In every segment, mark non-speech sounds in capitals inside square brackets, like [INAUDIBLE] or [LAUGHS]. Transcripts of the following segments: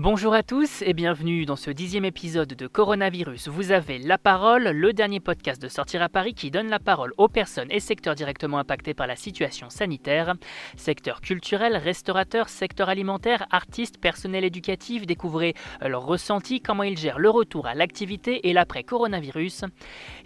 Bonjour à tous et bienvenue dans ce dixième épisode de Coronavirus. Vous avez La Parole, le dernier podcast de Sortir à Paris qui donne la parole aux personnes et secteurs directement impactés par la situation sanitaire. Secteur culturel, restaurateur, secteur alimentaire, artistes, personnel éducatif, découvrez leurs ressentis, comment ils gèrent le retour à l'activité et l'après-coronavirus.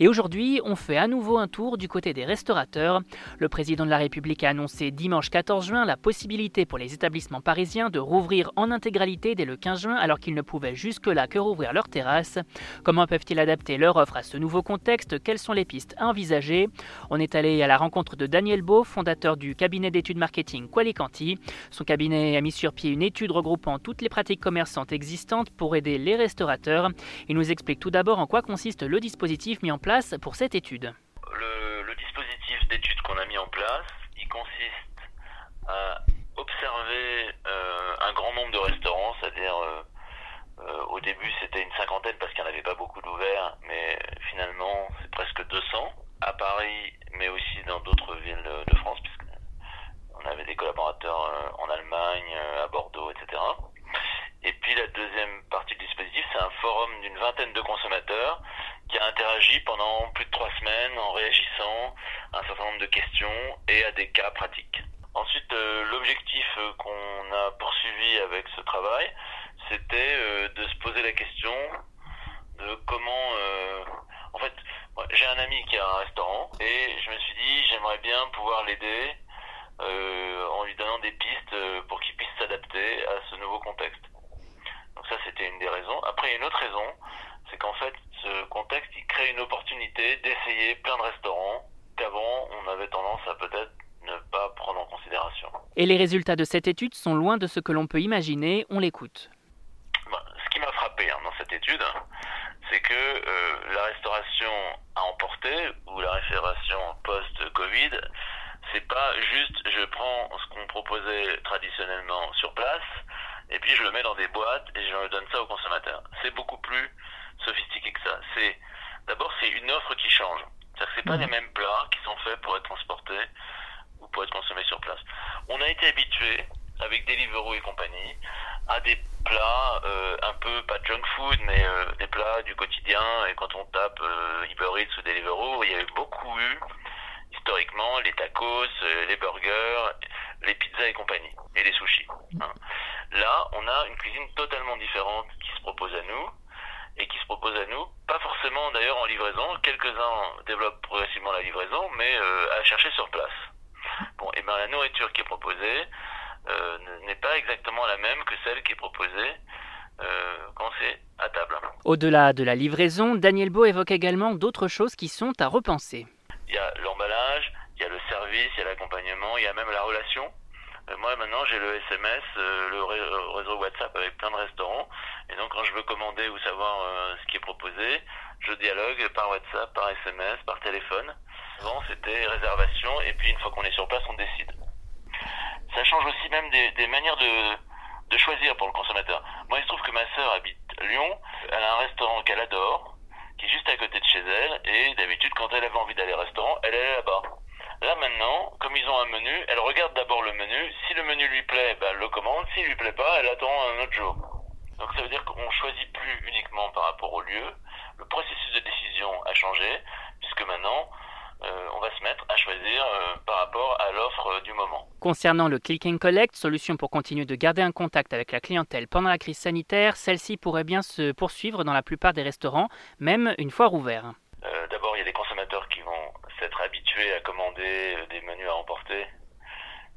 Et aujourd'hui, on fait à nouveau un tour du côté des restaurateurs. Le président de la République a annoncé dimanche 14 juin la possibilité pour les établissements parisiens de rouvrir en intégralité dès le 15 juin alors qu'ils ne pouvaient jusque-là que rouvrir leurs terrasses. Comment peuvent-ils adapter leur offre à ce nouveau contexte? Quelles sont les pistes envisagées? On est allé à la rencontre de Daniel Beau, fondateur du cabinet d'études marketing Qualicanti. Son cabinet a mis sur pied une étude regroupant toutes les pratiques commerçantes existantes pour aider les restaurateurs. Il nous explique tout d'abord en quoi consiste le dispositif mis en place pour cette étude. Le, dispositif d'étude qu'on a mis en place, il consiste à observer euh, un grand nombre de restaurants, euh, euh, au début c'était une cinquantaine parce qu'il n'y en avait pas beaucoup d'ouverts, mais finalement c'est presque 200 à Paris, mais aussi dans d'autres villes de France, puisqu'on avait des collaborateurs en Allemagne, à Bordeaux, etc. Et puis la deuxième partie du dispositif, c'est un forum d'une vingtaine de consommateurs qui a interagi pendant plus de trois semaines en réagissant à un certain nombre de questions et à des cas pratiques. Ensuite, euh, l'objectif euh, qu'on a poursuivi avec ce travail, c'était euh, de se poser la question de comment... en fait, j'ai un ami qui a un restaurant et je me suis dit, j'aimerais bien pouvoir l'aider en lui donnant des pistes pour qu'il puisse s'adapter à ce nouveau contexte. Donc ça, c'était une des raisons. Après, il y a une autre raison, c'est qu'en fait, ce contexte, il crée une opportunité d'essayer plein de restaurants qu'avant, on avait tendance à peut-être ne pas prendre en considération. Et les résultats de cette étude sont loin de ce que l'on peut imaginer, on l'écoute. Bah, ce qui m'a frappé hein, dans cette étude, c'est que euh, la restauration ou la restauration post-Covid, c'est pas juste je prends ce qu'on proposait traditionnellement sur place et puis je le mets dans des boîtes et je donne ça aux consommateurs. C'est beaucoup plus sophistiqué que ça. C'est d'abord c'est une offre qui change. C'est-à-dire que c'est pas mmh. les mêmes plats qui sont faits pour être transportés pour être consommé sur place. On a été habitué avec Deliveroo et compagnie à des plats euh, un peu pas junk food mais euh, des plats du quotidien et quand on tape euh, Uber Eats ou Deliveroo il y a eu beaucoup eu historiquement les tacos, euh, les burgers, les pizzas et compagnie et les sushis. Hein. Là on a une cuisine totalement différente qui se propose à nous et qui se propose à nous, pas forcément d'ailleurs en livraison, quelques-uns développent progressivement la livraison, mais à chercher sur place. Bon, et ben la nourriture qui est proposée euh, n'est pas exactement la même que celle qui est proposée euh, quand c'est à table. Au-delà de la livraison, Daniel Beau évoque également d'autres choses qui sont à repenser. Il y a l'emballage, il y a le service, il y a l'accompagnement, il y a même la relation. Euh, moi maintenant j'ai le SMS, le réseau WhatsApp avec plein de restaurants. Et donc quand je veux commander ou savoir ce qui est proposé, je dialogue par WhatsApp, par SMS, par téléphone. Souvent, c'était réservation, et puis une fois qu'on est sur place, on décide. Ça change aussi même des, manières de, de, choisir pour le consommateur. Moi, il se trouve que ma sœur habite Lyon, elle a un restaurant qu'elle adore, qui est juste à côté de chez elle, et d'habitude, quand elle avait envie d'aller au restaurant, elle allait là-bas. Là maintenant, comme ils ont un menu, elle regarde d'abord le menu. Si le menu lui plaît, ben, elle le commande. S'il lui plaît pas, elle attend un autre jour. Donc ça veut dire qu'on choisit plus uniquement par rapport au lieu. Le processus de décision a changé, puisque maintenant, on va se mettre à choisir euh, par rapport à l'offre euh, du moment. Concernant le Click and Collect, solution pour continuer de garder un contact avec la clientèle pendant la crise sanitaire, celle-ci pourrait bien se poursuivre dans la plupart des restaurants, même une fois rouverts. D'abord, il y a des consommateurs qui vont s'être habitués à commander des menus à emporter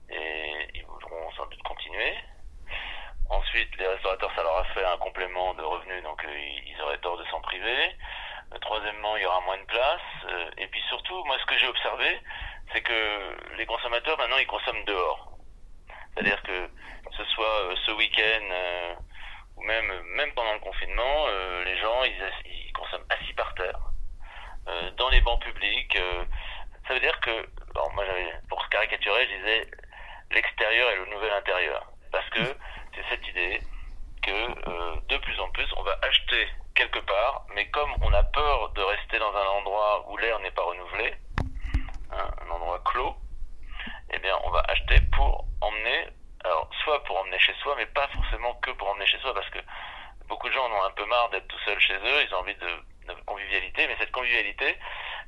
et ils voudront sans doute continuer. Ensuite, les restaurateurs, ça leur a fait un complément de revenus, donc ils auraient tort de s'en priver. Troisièmement, il y aura moins de place. Euh, et puis surtout, moi, ce que j'ai observé, c'est que les consommateurs, maintenant, ils consomment dehors. C'est-à-dire que ce soit euh, ce week-end euh, ou même, même pendant le confinement, les gens, ils, consomment assis par terre, dans les bancs publics. ça veut dire que, bon, moi, pour caricaturer, je disais, l'extérieur est le nouvel intérieur. Parce que c'est cette idée que de plus en plus, on va acheter quelque part, mais comme on a peur de rester dans un endroit où l'air n'est pas renouvelé, hein, un endroit clos, eh bien on va acheter pour emmener, alors soit pour emmener chez soi, mais pas forcément que pour emmener chez soi, parce que beaucoup de gens en ont un peu marre d'être tout seuls chez eux, ils ont envie de, de convivialité, mais cette convivialité,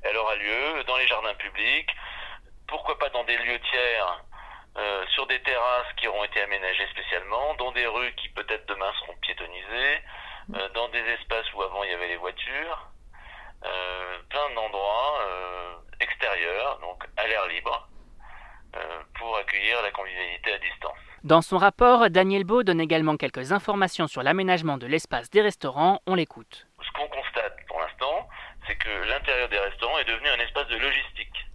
elle aura lieu dans les jardins publics, pourquoi pas dans des lieux tiers, euh, sur des terrasses qui auront été aménagées spécialement, dans des rues qui peut-être demain seront piétonnisées, euh, dans des espaces où avant il y avait les voitures, euh, plein d'endroits euh, extérieurs, donc à l'air libre, euh, pour accueillir la convivialité à distance. Dans son rapport, Daniel Beau donne également quelques informations sur l'aménagement de l'espace des restaurants. On l'écoute. Ce qu'on constate pour l'instant, c'est que l'intérieur des restaurants est devenu un espace de logistique.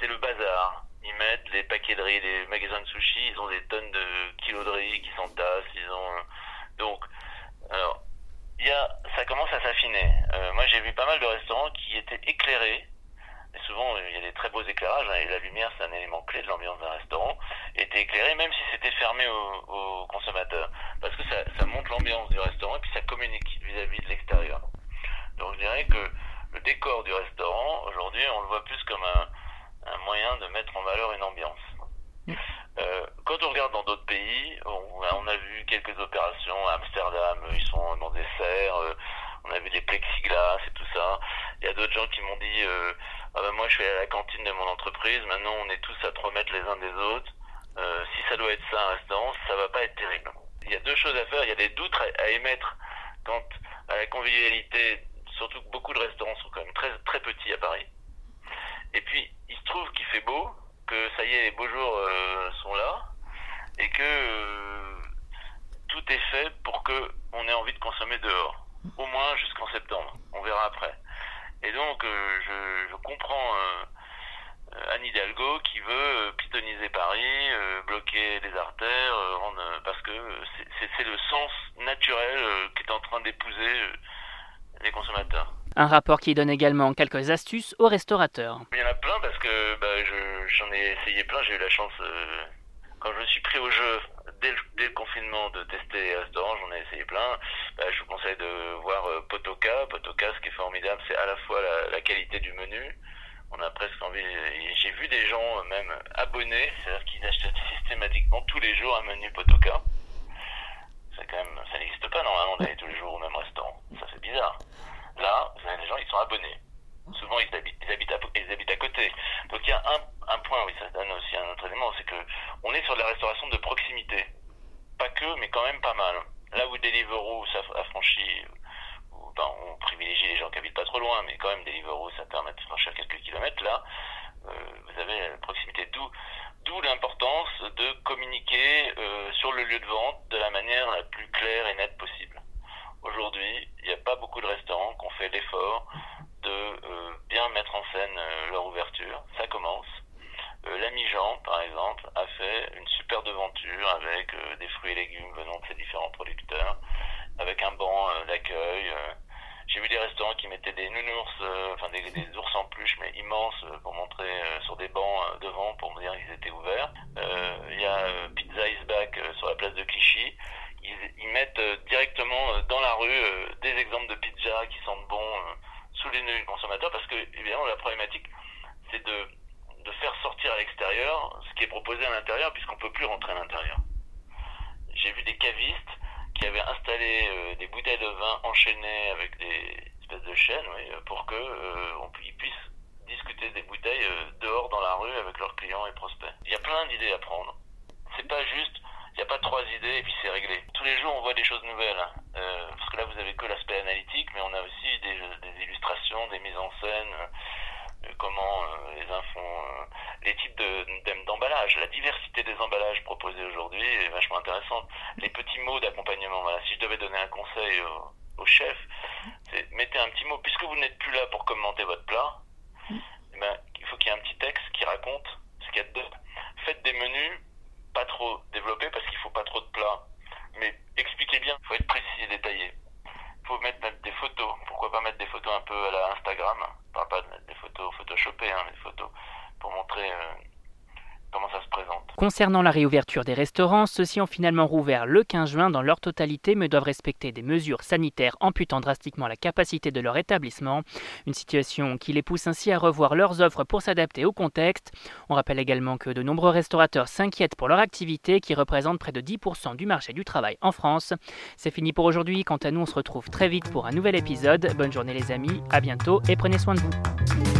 C'est le bazar. Ils mettent les paquets de riz, les magasins de sushi, ils ont des tonnes de kilos de riz qui s'entassent, ils ont donc alors y a ça commence à s'affiner. Euh, moi j'ai vu pas mal de restaurants qui étaient éclairés. Et souvent il y a des très beaux éclairages hein, et la lumière c'est un élément clé de l'ambiance d'un restaurant. Était éclairé même si c'était fermé aux, aux, consommateurs parce que ça, ça montre l'ambiance du restaurant et puis ça communique vis-à-vis -vis de l'extérieur. Donc je dirais que le décor du restaurant aujourd'hui on le voit plus comme un un moyen de mettre en valeur une ambiance. Euh, quand on regarde dans d'autres pays, on, on, a vu quelques opérations à Amsterdam, ils sont dans des serres, euh, on a vu des plexiglas et tout ça. Il y a d'autres gens qui m'ont dit euh, ah ben moi je suis à la cantine de mon entreprise, maintenant on est tous à 3 mètres les uns des autres. Euh, si ça doit être ça un restaurant, ça va pas être terrible. Il y a deux choses à faire, il y a des doutes à, à émettre quant à la convivialité, surtout que beaucoup de restaurants sont quand même très très petits à Paris. Et puis il se trouve qu'il fait beau, que ça y est, les beaux jours euh, sont là, et que euh, tout est fait pour que on ait envie de consommer dehors, au moins jusqu'en septembre. On verra après. Et donc, euh, je, je, comprends Anne Hidalgo qui veut pitoniser Paris, bloquer les artères, rendre, parce que c'est le sens naturel qui est en train d'épouser les consommateurs. Un rapport qui donne également quelques astuces aux restaurateurs. Il y en a plein parce que bah, j'en ai essayé plein. J'ai eu la chance, euh, quand je me suis pris au jeu dès le, confinement, de tester les j'en ai essayé plein. Bah, je vous conseille de voir euh, Potoka. Potoka, ce qui est formidable, c'est à la fois la, qualité du menu. On a presque envie. J'ai vu des gens euh, même abonnés, c'est-à-dire qu'ils achètent [LAUGHS] systématiquement tous les jours un menu Potoka. Quand même, ça n'existe pas normalement d'aller tous les jours au même restaurant. Ça c'est bizarre. Là, vous avez des gens, ils sont abonnés. Souvent, ils habitent, ils habitent, à, ils habitent à côté. Donc, il y a un, un point, oui, ça donne aussi un autre élément, c'est que on est sur de la restauration de proximité. Pas que, mais quand même mal. Là où Deliveroo s'affranchit, ben, on privilégie les gens qui habitent pas trop loin, mais quand même Deliveroo, ça permet de franchir quelques kilomètres. Là, euh, vous avez la proximité. D'où, d'où l'importance de communiquer euh, sur le lieu de vente de la manière la plus claire et nette possible. Aujourd'hui, il n'y a pas beaucoup de restaurants qui ont fait l'effort de euh, bien mettre en scène euh, leur ouverture. Ça commence. Euh, L'ami Jean, par exemple, a fait une super devanture avec euh, des fruits et légumes venant de ses différents producteurs, avec un banc euh, d'accueil. J'ai vu des restaurants qui mettaient des nounours, enfin des, des, ours en peluche, mais immenses, pour montrer sur des bancs devant pour me dire qu'ils étaient ouverts. Il y a Pizza is Back sur la place de Clichy ils, mettent euh, directement euh, dans la rue euh, des exemples de pizza qui sentent bon sous les nez du consommateur parce que évidemment la problématique c'est de, faire sortir à l'extérieur ce qui est proposé à l'intérieur puisqu'on peut plus rentrer à l'intérieur. J'ai vu des cavistes qui avaient installé euh, des bouteilles de vin enchaînées avec des espèces de chaînes oui, pour que euh, on ils des bouteilles euh, dehors dans la rue avec leurs clients et prospects. Il y a plein d'idées à prendre. C'est pas juste il n'y a pas trois idées et puis c'est réglé. Tous les jours, on voit des choses nouvelles. Hein. Euh, parce que là, vous avez que l'aspect analytique, mais on a aussi des, illustrations, des mises en scène, euh, comment euh, les font, les types d'emballage. La diversité des emballages proposés aujourd'hui est vachement intéressante. Les petits mots d'accompagnement. Voilà. Si je devais donner un conseil au, au chef, c'est mettez un petit mot. Puisque vous n'êtes plus là pour commenter votre plat, eh ben, il faut qu'il y ait un petit texte qui raconte ce qu'il y a dedans. Faites des menus pas trop développé parce qu'il faut pas trop de plats. Mais expliquez bien, il faut être précis et détaillé. Il faut mettre, mettre, des photos. Pourquoi pas mettre des photos un peu à la Instagram Pas, pas des photos photoshopées, hein, des photos pour montrer euh, comment ça se présente. Concernant la réouverture des restaurants, ceux-ci ont finalement rouvert le 15 juin dans leur totalité mais doivent respecter des mesures sanitaires amputant drastiquement la capacité de leur établissement. Une situation qui les pousse ainsi à revoir leurs offres pour s'adapter au contexte. On rappelle également que de nombreux restaurateurs s'inquiètent pour leur activité qui représente près de 10% du marché du travail en France. C'est fini pour aujourd'hui. Quant à nous, on se retrouve très vite pour un nouvel épisode. Bonne journée les amis, à bientôt et prenez soin de vous.